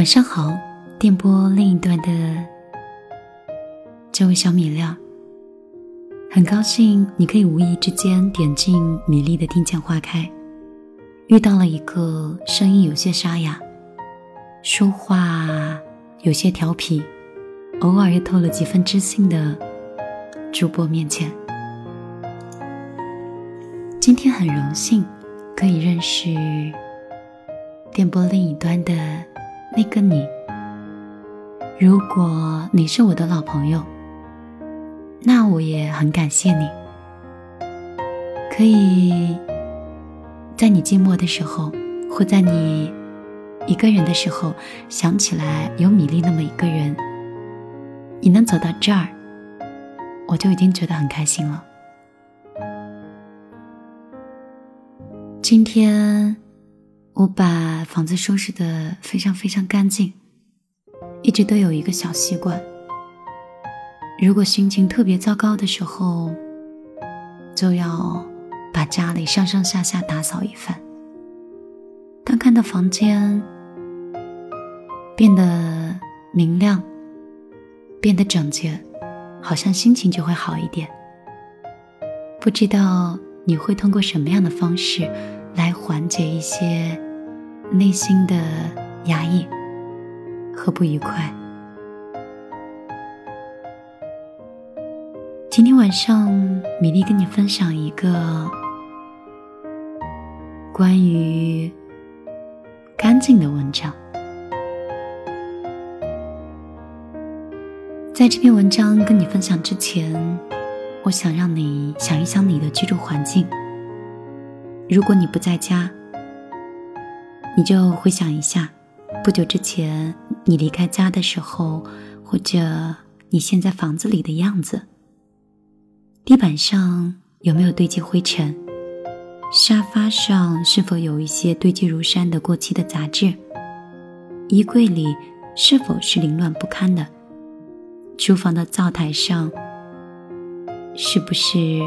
晚上好，电波另一端的这位小米料，很高兴你可以无意之间点进米粒的听见花开，遇到了一个声音有些沙哑，说话有些调皮，偶尔又透了几分知性的主播面前。今天很荣幸可以认识电波另一端的。那个你，如果你是我的老朋友，那我也很感谢你。可以在你寂寞的时候，或在你一个人的时候，想起来有米粒那么一个人，你能走到这儿，我就已经觉得很开心了。今天。我把房子收拾得非常非常干净，一直都有一个小习惯。如果心情特别糟糕的时候，就要把家里上上下下打扫一番。当看到房间变得明亮、变得整洁，好像心情就会好一点。不知道你会通过什么样的方式来缓解一些？内心的压抑和不愉快。今天晚上，米粒跟你分享一个关于干净的文章。在这篇文章跟你分享之前，我想让你想一想你的居住环境。如果你不在家，你就回想一下，不久之前你离开家的时候，或者你现在房子里的样子。地板上有没有堆积灰尘？沙发上是否有一些堆积如山的过期的杂志？衣柜里是否是凌乱不堪的？厨房的灶台上是不是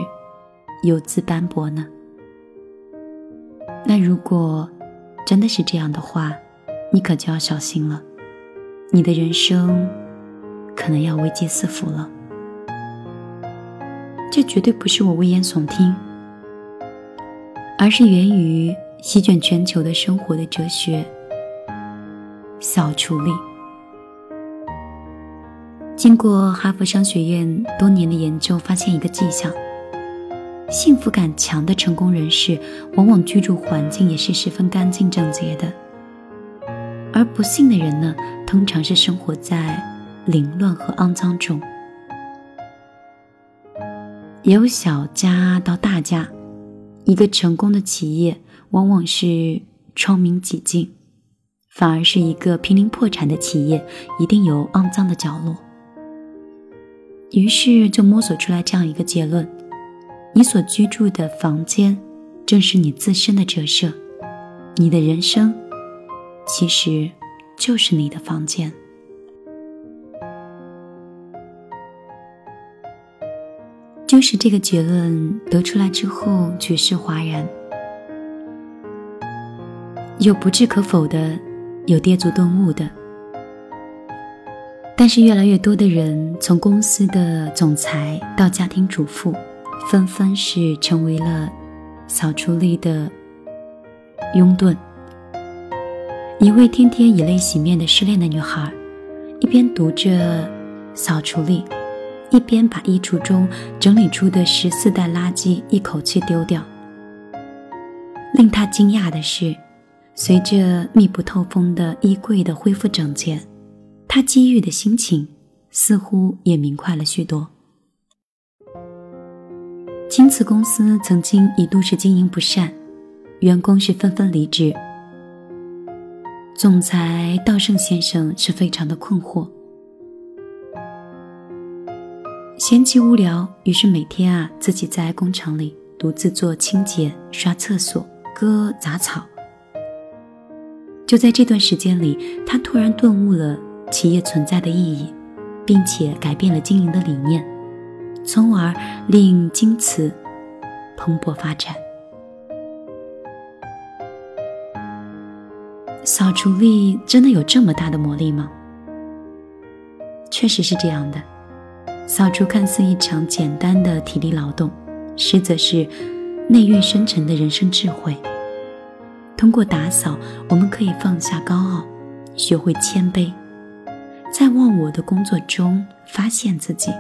油渍斑驳呢？那如果……真的是这样的话，你可就要小心了，你的人生可能要危机四伏了。这绝对不是我危言耸听，而是源于席卷全球的生活的哲学——扫除力。经过哈佛商学院多年的研究，发现一个迹象。幸福感强的成功人士，往往居住环境也是十分干净整洁的；而不幸的人呢，通常是生活在凌乱和肮脏中。由小家到大家，一个成功的企业往往是窗明几净，反而是一个濒临破产的企业，一定有肮脏的角落。于是就摸索出来这样一个结论。你所居住的房间，正是你自身的折射。你的人生，其实就是你的房间。就是这个结论得出来之后，举世哗然。有不置可否的，有跌足顿悟的。但是越来越多的人，从公司的总裁到家庭主妇。纷纷是成为了扫除力的拥趸。一位天天以泪洗面的失恋的女孩，一边读着扫除力，一边把衣橱中整理出的十四袋垃圾一口气丢掉。令她惊讶的是，随着密不透风的衣柜的恢复整洁，她机遇的心情似乎也明快了许多。青瓷公司曾经一度是经营不善，员工是纷纷离职。总裁道圣先生是非常的困惑，闲极无聊，于是每天啊自己在工厂里独自做清洁、刷厕所、割杂草。就在这段时间里，他突然顿悟了企业存在的意义，并且改变了经营的理念。从而令京瓷蓬勃发展。扫除力真的有这么大的魔力吗？确实是这样的。扫除看似一场简单的体力劳动，实则是内蕴深沉的人生智慧。通过打扫，我们可以放下高傲，学会谦卑，在忘我的工作中发现自己。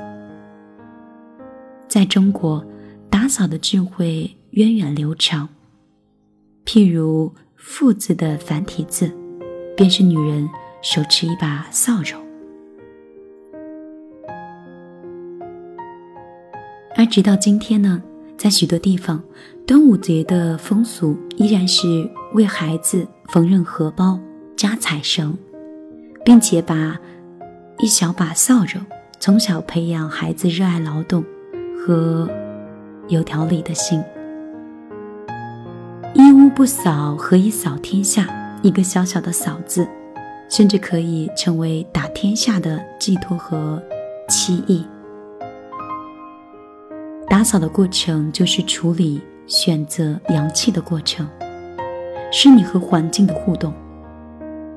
在中国，打扫的智慧源远流长。譬如“妇”字的繁体字，便是女人手持一把扫帚。而直到今天呢，在许多地方，端午节的风俗依然是为孩子缝纫荷包、扎彩绳，并且把一小把扫帚从小培养孩子热爱劳动和有条理的心。一屋不扫，何以扫天下？一个小小的“扫”字，甚至可以成为打天下的寄托和期意。打扫的过程就是处理、选择阳气的过程，是你和环境的互动。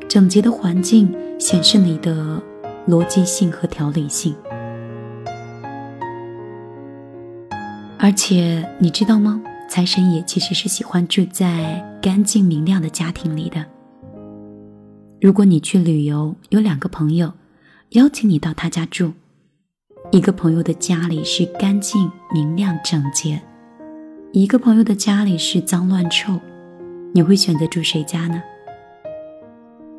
整洁的环境显示你的逻辑性和条理性。而且你知道吗？财神爷其实是喜欢住在干净明亮的家庭里的。如果你去旅游，有两个朋友邀请你到他家住。一个朋友的家里是干净明亮整洁，一个朋友的家里是脏乱臭，你会选择住谁家呢？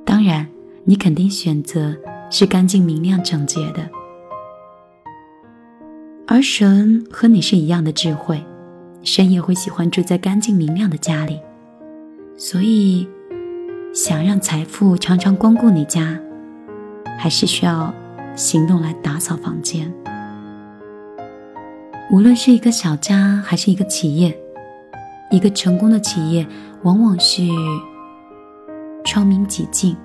当然，你肯定选择是干净明亮整洁的。而神和你是一样的智慧，神也会喜欢住在干净明亮的家里，所以想让财富常常光顾你家，还是需要。行动来打扫房间。无论是一个小家还是一个企业，一个成功的企业往往是窗明几净，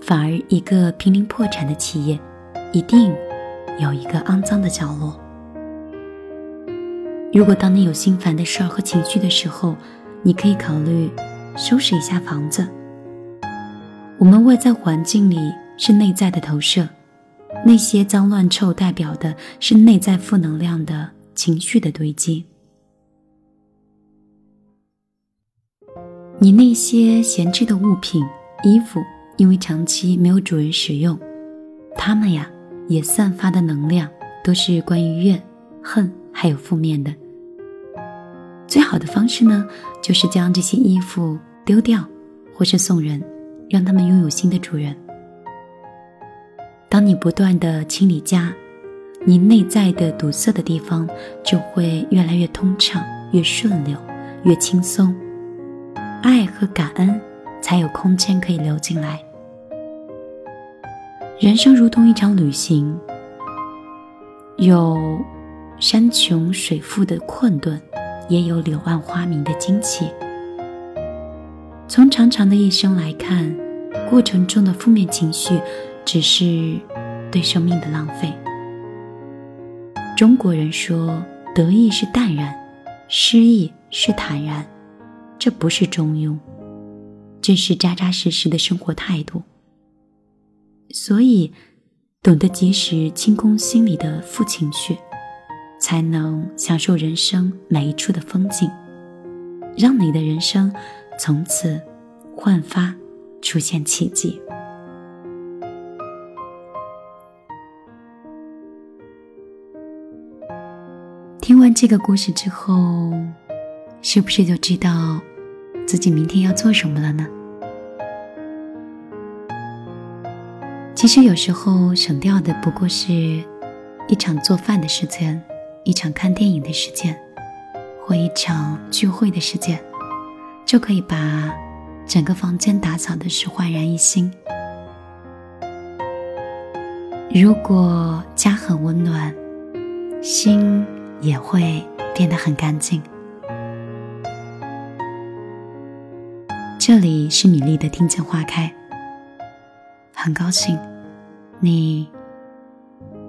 反而一个濒临破产的企业，一定有一个肮脏的角落。如果当你有心烦的事儿和情绪的时候，你可以考虑收拾一下房子。我们外在环境里是内在的投射。那些脏乱臭代表的是内在负能量的情绪的堆积。你那些闲置的物品、衣服，因为长期没有主人使用，它们呀也散发的能量都是关于怨、恨还有负面的。最好的方式呢，就是将这些衣服丢掉，或是送人，让他们拥有新的主人。当你不断的清理家，你内在的堵塞的地方就会越来越通畅、越顺流、越轻松，爱和感恩才有空间可以流进来。人生如同一场旅行，有山穷水复的困顿，也有柳暗花明的惊奇。从长长的一生来看，过程中的负面情绪。只是对生命的浪费。中国人说：“得意是淡然，失意是坦然。”这不是中庸，这是扎扎实实的生活态度。所以，懂得及时清空心里的负情绪，才能享受人生每一处的风景，让你的人生从此焕发，出现奇迹。听完这个故事之后，是不是就知道自己明天要做什么了呢？其实有时候省掉的不过是一场做饭的时间，一场看电影的时间，或一场聚会的时间，就可以把整个房间打扫的是焕然一新。如果家很温暖，心。也会变得很干净。这里是米粒的听见花开，很高兴你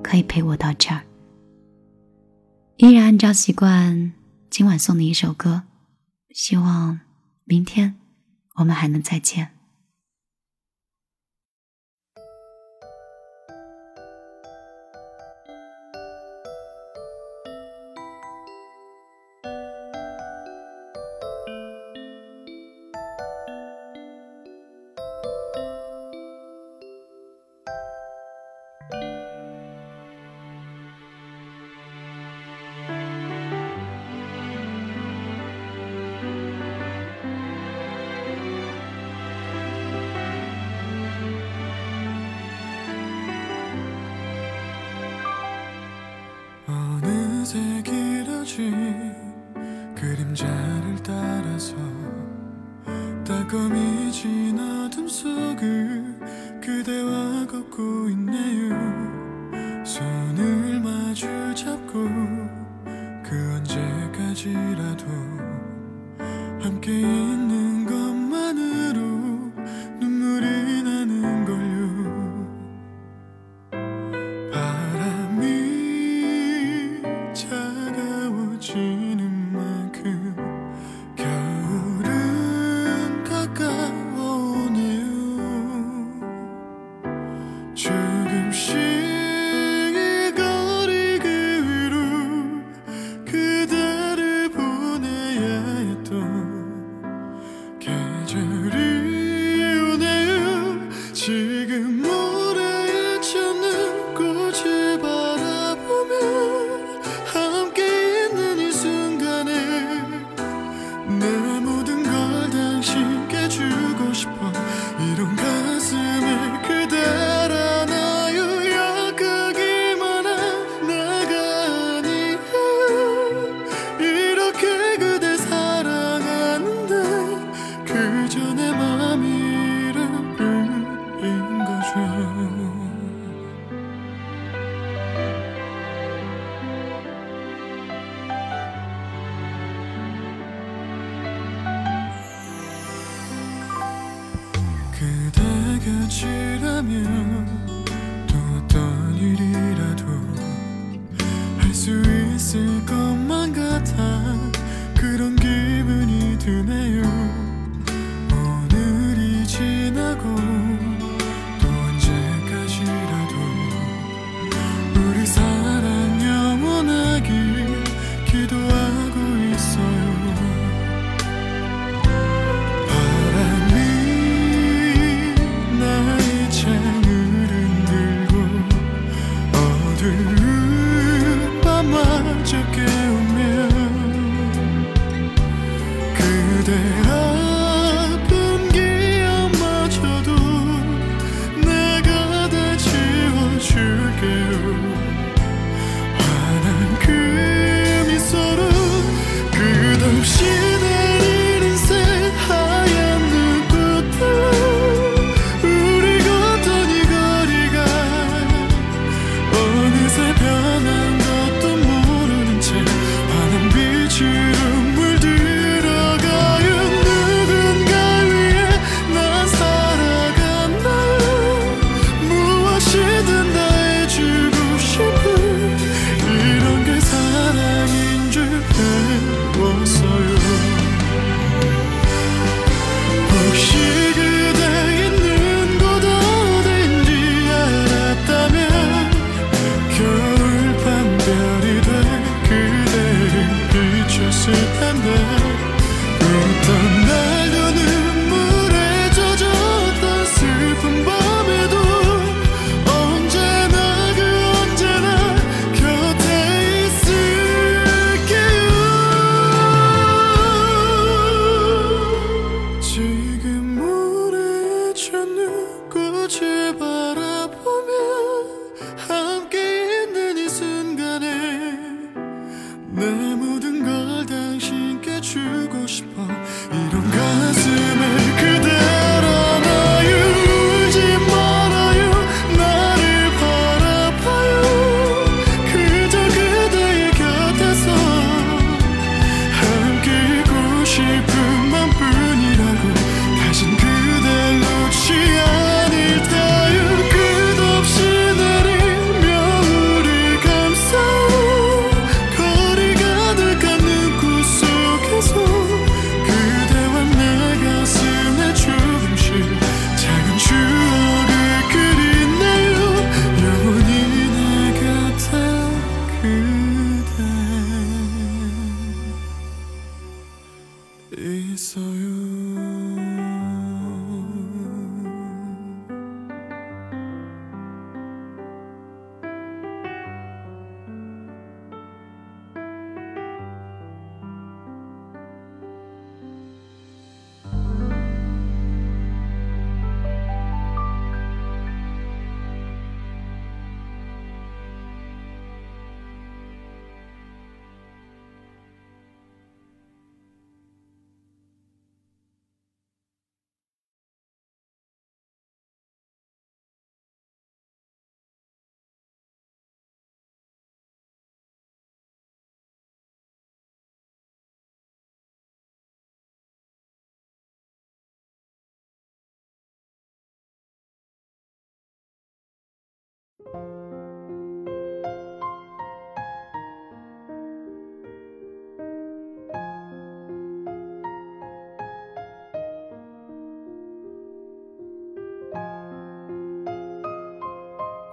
可以陪我到这儿。依然按照习惯，今晚送你一首歌，希望明天我们还能再见。 밤새 길어진 그림자를 따라서 따검이진 어둠 속을 그대와 걷고 있네요. 손을 마주 잡고 그 언제까지라도 함께 있는 쉽게 오면 그대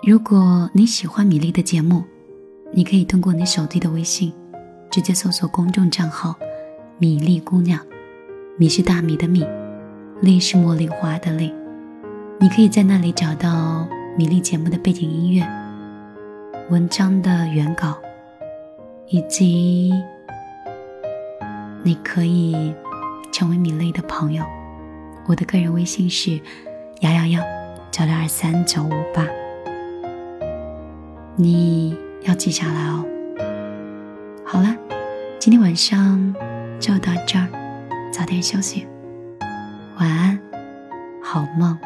如果你喜欢米粒的节目，你可以通过你手机的微信，直接搜索公众账号“米粒姑娘”，米是大米的米，粒是茉莉花的粒。你可以在那里找到米粒节目的背景音乐、文章的原稿，以及你可以成为米粒的朋友。我的个人微信是幺幺幺九六二三九五八。你要记下来哦。好了，今天晚上就到这儿，早点休息，晚安，好梦。